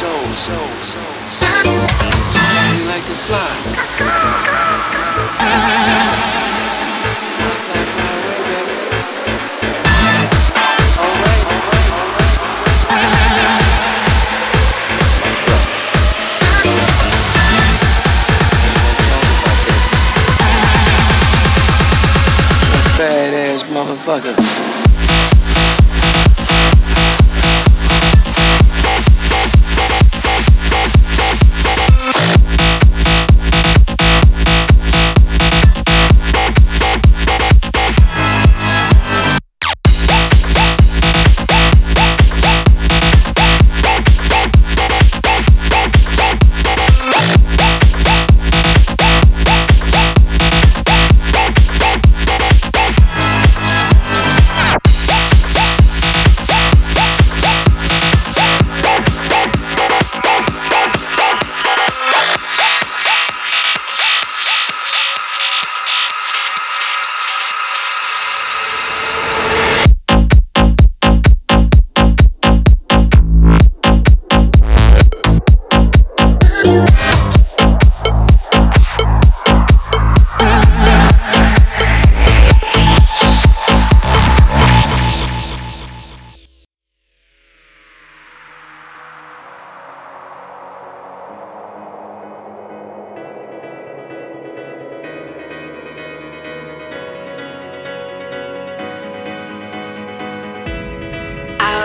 Soul, Soul, Soul. You like to fly? Badass motherfucker.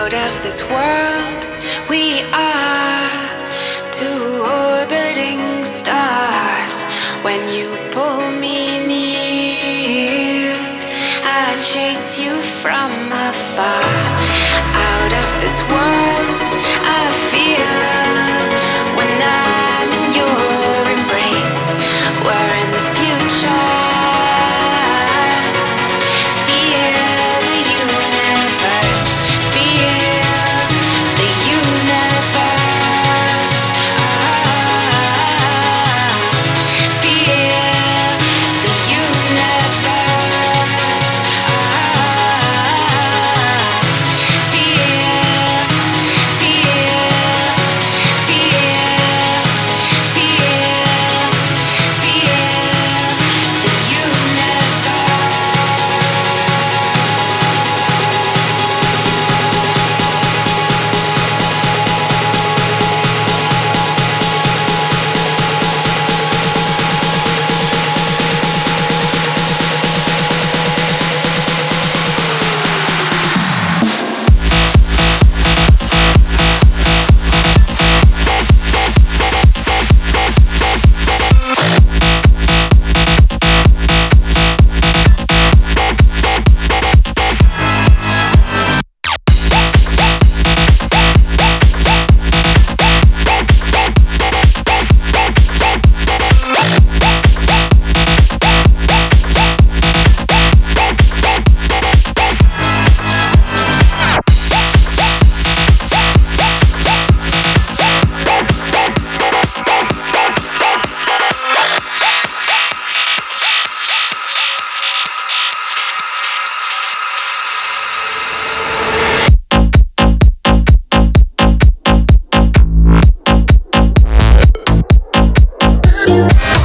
Out of this world, we are two orbiting stars. When you pull me near, I chase you from afar. Out of this world, I feel you.